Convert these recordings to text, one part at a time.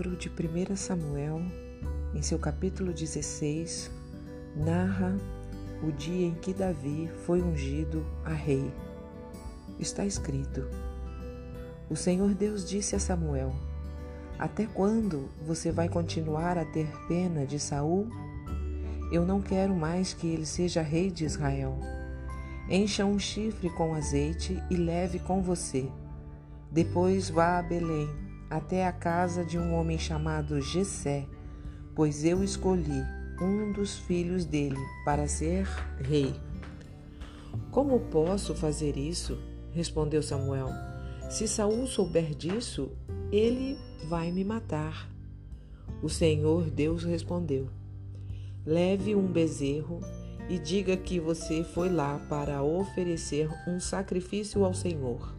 livro de 1 Samuel, em seu capítulo 16, narra o dia em que Davi foi ungido a rei. Está escrito: O Senhor Deus disse a Samuel: Até quando você vai continuar a ter pena de Saul? Eu não quero mais que ele seja rei de Israel. Encha um chifre com azeite e leve com você. Depois vá a Belém, até a casa de um homem chamado Jessé, pois eu escolhi um dos filhos dele para ser rei. Como posso fazer isso? respondeu Samuel. Se Saul souber disso, ele vai me matar. O Senhor Deus respondeu: Leve um bezerro e diga que você foi lá para oferecer um sacrifício ao Senhor.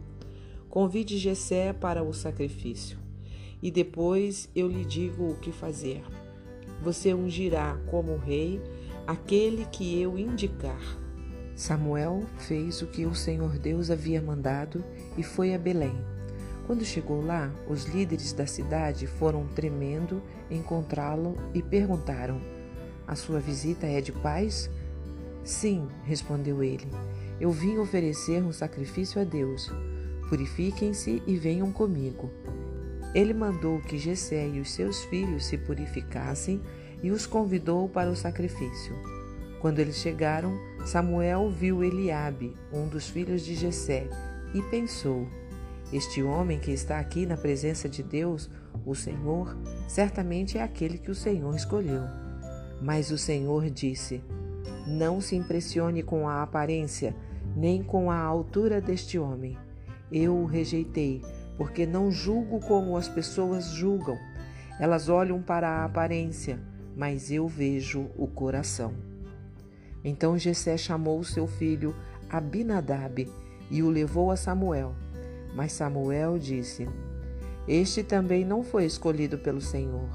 Convide Jessé para o sacrifício, e depois eu lhe digo o que fazer. Você ungirá como rei aquele que eu indicar. Samuel fez o que o Senhor Deus havia mandado e foi a Belém. Quando chegou lá, os líderes da cidade foram tremendo encontrá-lo e perguntaram: a sua visita é de paz? Sim, respondeu ele. Eu vim oferecer um sacrifício a Deus. Purifiquem-se e venham comigo. Ele mandou que Jessé e os seus filhos se purificassem e os convidou para o sacrifício. Quando eles chegaram, Samuel viu Eliabe, um dos filhos de Jessé, e pensou: Este homem que está aqui na presença de Deus, o Senhor, certamente é aquele que o Senhor escolheu. Mas o Senhor disse: Não se impressione com a aparência, nem com a altura deste homem. Eu o rejeitei, porque não julgo como as pessoas julgam. Elas olham para a aparência, mas eu vejo o coração. Então Jessé chamou seu filho Abinadab e o levou a Samuel. Mas Samuel disse: Este também não foi escolhido pelo Senhor.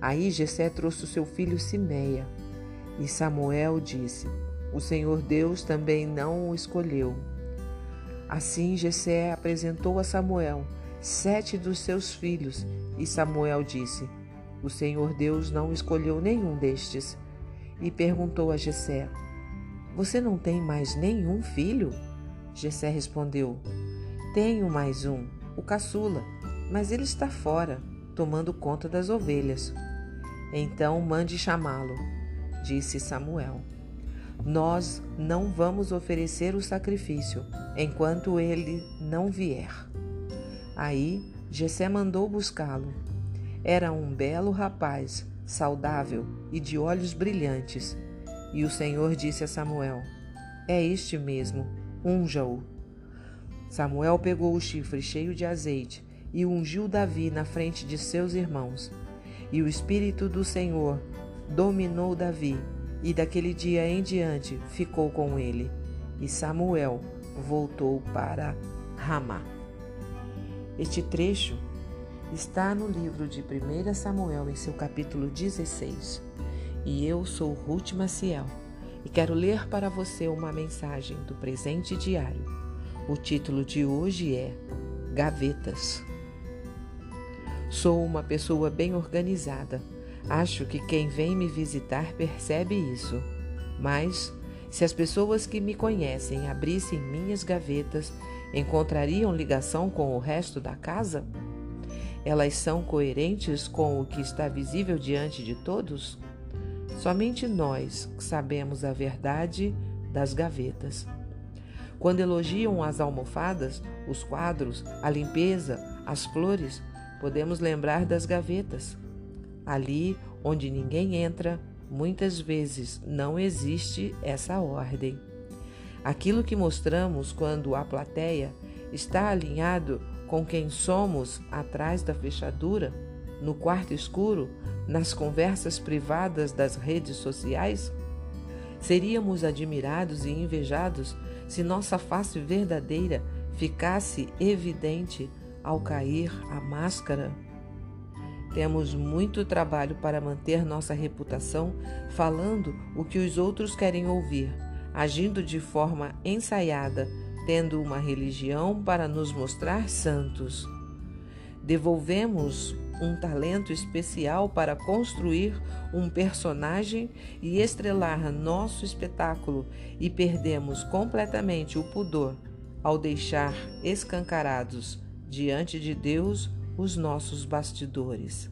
Aí Jessé trouxe seu filho Simeia. E Samuel disse: O Senhor Deus também não o escolheu. Assim Jessé apresentou a Samuel sete dos seus filhos, e Samuel disse: O Senhor Deus não escolheu nenhum destes. E perguntou a Jessé: Você não tem mais nenhum filho? Jessé respondeu: Tenho mais um, o caçula, mas ele está fora, tomando conta das ovelhas. Então mande chamá-lo, disse Samuel. Nós não vamos oferecer o sacrifício enquanto ele não vier. Aí Jessé mandou buscá-lo. Era um belo rapaz, saudável e de olhos brilhantes. E o Senhor disse a Samuel: É este mesmo, unja-o. Samuel pegou o chifre cheio de azeite e ungiu Davi na frente de seus irmãos. E o Espírito do Senhor dominou Davi, e daquele dia em diante ficou com ele. E Samuel voltou para Ramá. Este trecho está no livro de 1 Samuel, em seu capítulo 16. E eu sou Ruth Maciel e quero ler para você uma mensagem do presente diário. O título de hoje é Gavetas. Sou uma pessoa bem organizada. Acho que quem vem me visitar percebe isso. Mas, se as pessoas que me conhecem abrissem minhas gavetas, encontrariam ligação com o resto da casa? Elas são coerentes com o que está visível diante de todos? Somente nós sabemos a verdade das gavetas. Quando elogiam as almofadas, os quadros, a limpeza, as flores, podemos lembrar das gavetas. Ali onde ninguém entra, muitas vezes não existe essa ordem. Aquilo que mostramos quando a plateia está alinhado com quem somos atrás da fechadura, no quarto escuro, nas conversas privadas das redes sociais? Seríamos admirados e invejados se nossa face verdadeira ficasse evidente ao cair a máscara. Temos muito trabalho para manter nossa reputação falando o que os outros querem ouvir, agindo de forma ensaiada, tendo uma religião para nos mostrar santos. Devolvemos um talento especial para construir um personagem e estrelar nosso espetáculo e perdemos completamente o pudor ao deixar escancarados diante de Deus os nossos bastidores.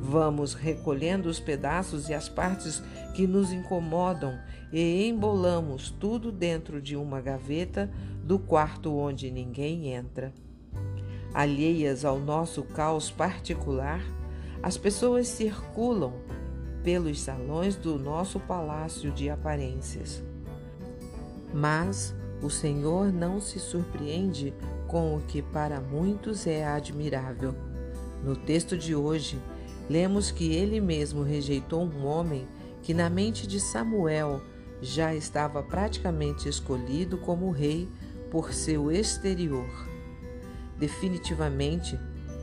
Vamos recolhendo os pedaços e as partes que nos incomodam e embolamos tudo dentro de uma gaveta do quarto onde ninguém entra. Alheias ao nosso caos particular, as pessoas circulam pelos salões do nosso palácio de aparências. Mas o Senhor não se surpreende com o que para muitos é admirável. No texto de hoje, lemos que ele mesmo rejeitou um homem que, na mente de Samuel, já estava praticamente escolhido como rei por seu exterior. Definitivamente,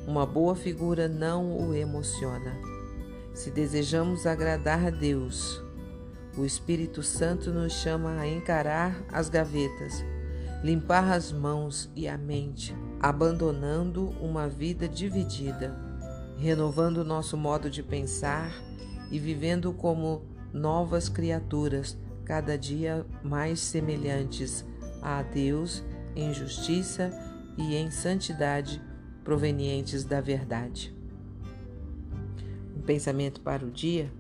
uma boa figura não o emociona. Se desejamos agradar a Deus, o Espírito Santo nos chama a encarar as gavetas, limpar as mãos e a mente, abandonando uma vida dividida renovando nosso modo de pensar e vivendo como novas criaturas, cada dia mais semelhantes a Deus em justiça e em santidade provenientes da verdade. Um pensamento para o dia: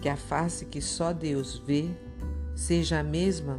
que a face que só Deus vê seja a mesma